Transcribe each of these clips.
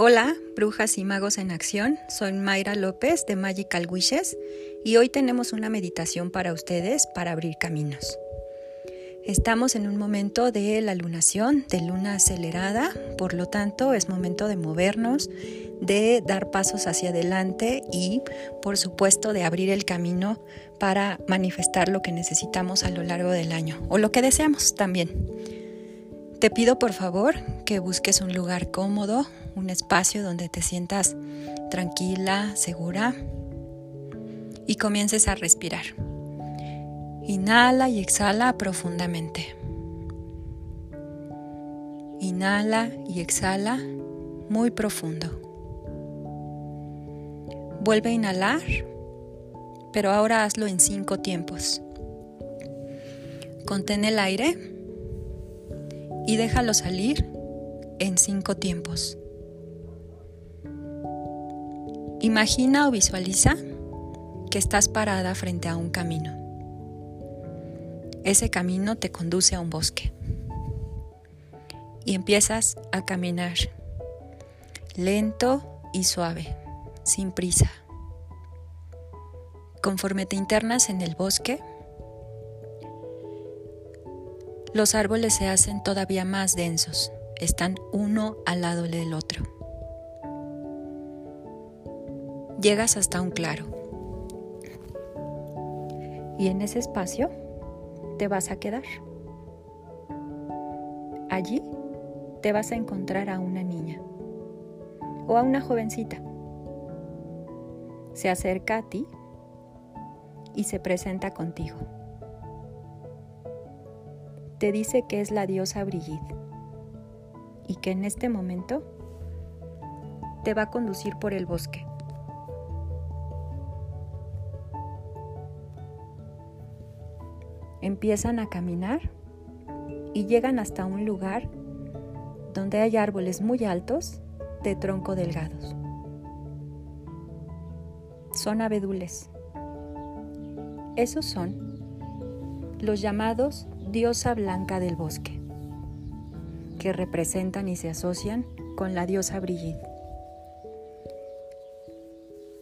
Hola, brujas y magos en acción. Soy Mayra López de Magical Wishes y hoy tenemos una meditación para ustedes para abrir caminos. Estamos en un momento de la lunación, de luna acelerada, por lo tanto es momento de movernos, de dar pasos hacia adelante y por supuesto de abrir el camino para manifestar lo que necesitamos a lo largo del año o lo que deseamos también. Te pido por favor que busques un lugar cómodo, un espacio donde te sientas tranquila, segura y comiences a respirar. Inhala y exhala profundamente. Inhala y exhala muy profundo. Vuelve a inhalar, pero ahora hazlo en cinco tiempos. Contén el aire y déjalo salir en cinco tiempos. Imagina o visualiza que estás parada frente a un camino. Ese camino te conduce a un bosque. Y empiezas a caminar lento y suave, sin prisa. Conforme te internas en el bosque, los árboles se hacen todavía más densos, están uno al lado del otro. Llegas hasta un claro. Y en ese espacio te vas a quedar. Allí te vas a encontrar a una niña o a una jovencita. Se acerca a ti y se presenta contigo te dice que es la diosa Brigitte y que en este momento te va a conducir por el bosque. Empiezan a caminar y llegan hasta un lugar donde hay árboles muy altos de tronco delgados. Son abedules. Esos son los llamados diosa blanca del bosque, que representan y se asocian con la diosa Brigitte,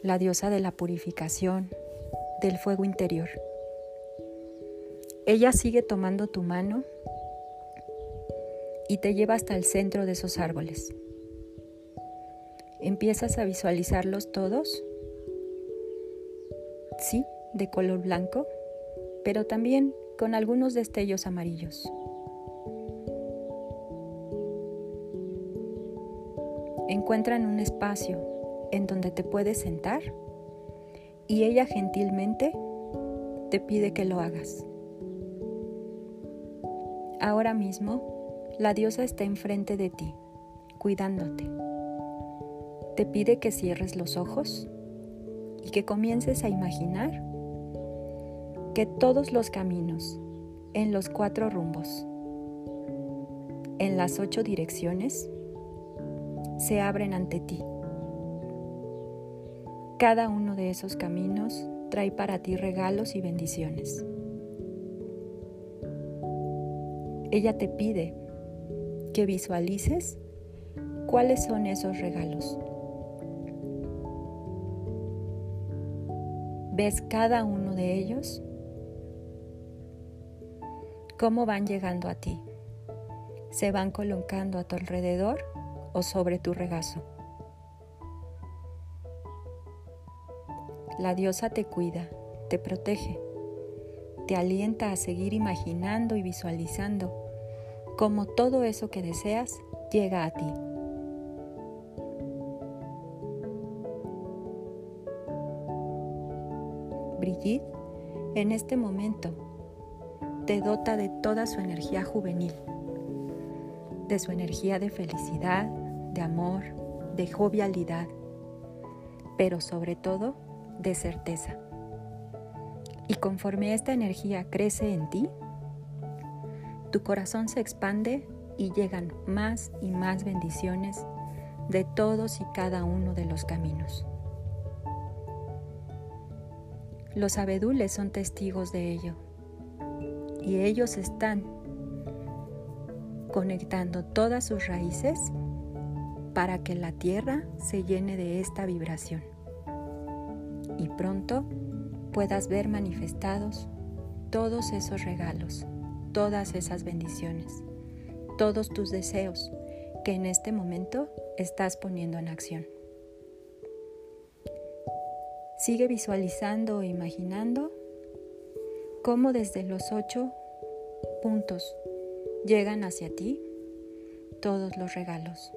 la diosa de la purificación, del fuego interior. Ella sigue tomando tu mano y te lleva hasta el centro de esos árboles. Empiezas a visualizarlos todos, sí, de color blanco, pero también con algunos destellos amarillos. Encuentran un espacio en donde te puedes sentar y ella gentilmente te pide que lo hagas. Ahora mismo, la diosa está enfrente de ti, cuidándote. Te pide que cierres los ojos y que comiences a imaginar que todos los caminos, en los cuatro rumbos, en las ocho direcciones, se abren ante ti. Cada uno de esos caminos trae para ti regalos y bendiciones. Ella te pide que visualices cuáles son esos regalos. ¿Ves cada uno de ellos? cómo van llegando a ti. Se van colocando a tu alrededor o sobre tu regazo. La diosa te cuida, te protege, te alienta a seguir imaginando y visualizando cómo todo eso que deseas llega a ti. Brigitte, en este momento, te dota de toda su energía juvenil, de su energía de felicidad, de amor, de jovialidad, pero sobre todo de certeza. Y conforme esta energía crece en ti, tu corazón se expande y llegan más y más bendiciones de todos y cada uno de los caminos. Los abedules son testigos de ello y ellos están conectando todas sus raíces para que la tierra se llene de esta vibración y pronto puedas ver manifestados todos esos regalos, todas esas bendiciones, todos tus deseos que en este momento estás poniendo en acción. Sigue visualizando o imaginando cómo desde los ocho puntos llegan hacia ti todos los regalos.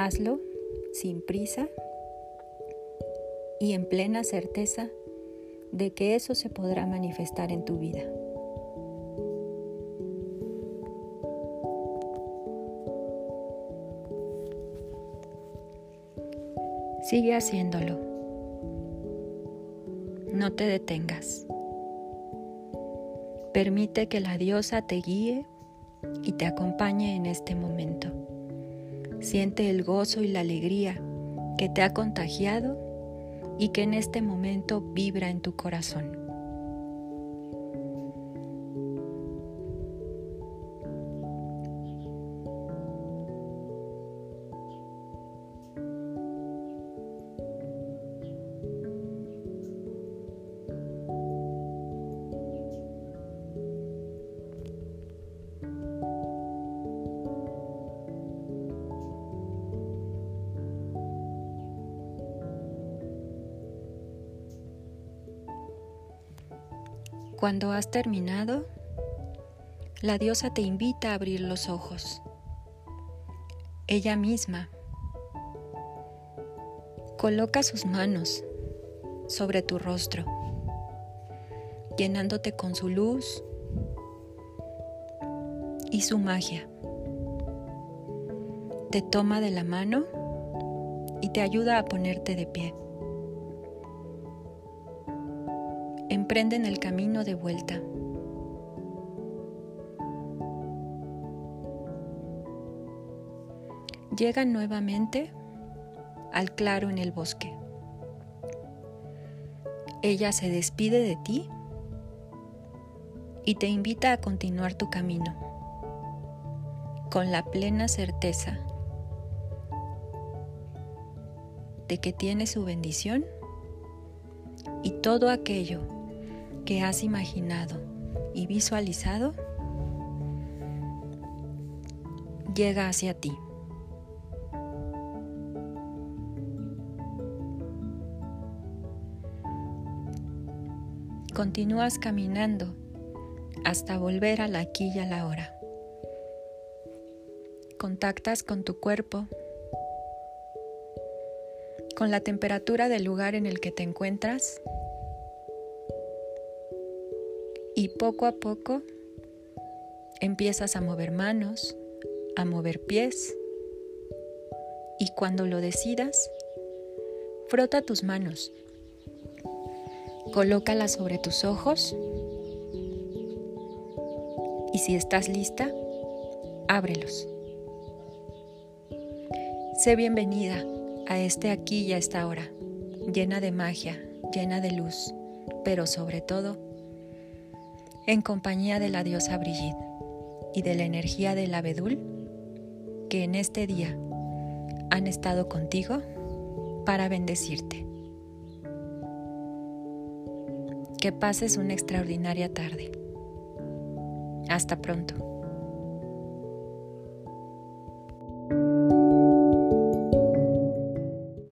Hazlo sin prisa y en plena certeza de que eso se podrá manifestar en tu vida. Sigue haciéndolo. No te detengas. Permite que la diosa te guíe y te acompañe en este momento. Siente el gozo y la alegría que te ha contagiado y que en este momento vibra en tu corazón. Cuando has terminado, la diosa te invita a abrir los ojos. Ella misma coloca sus manos sobre tu rostro, llenándote con su luz y su magia. Te toma de la mano y te ayuda a ponerte de pie. Emprenden el camino de vuelta. Llegan nuevamente al claro en el bosque. Ella se despide de ti y te invita a continuar tu camino con la plena certeza de que tiene su bendición y todo aquello que has imaginado y visualizado llega hacia ti. Continúas caminando hasta volver a la aquí y a la hora. Contactas con tu cuerpo, con la temperatura del lugar en el que te encuentras Y poco a poco empiezas a mover manos, a mover pies. Y cuando lo decidas, frota tus manos. Colócalas sobre tus ojos. Y si estás lista, ábrelos. Sé bienvenida a este aquí y a esta hora, llena de magia, llena de luz, pero sobre todo en compañía de la diosa Brigitte y de la energía del abedul que en este día han estado contigo para bendecirte. Que pases una extraordinaria tarde. Hasta pronto.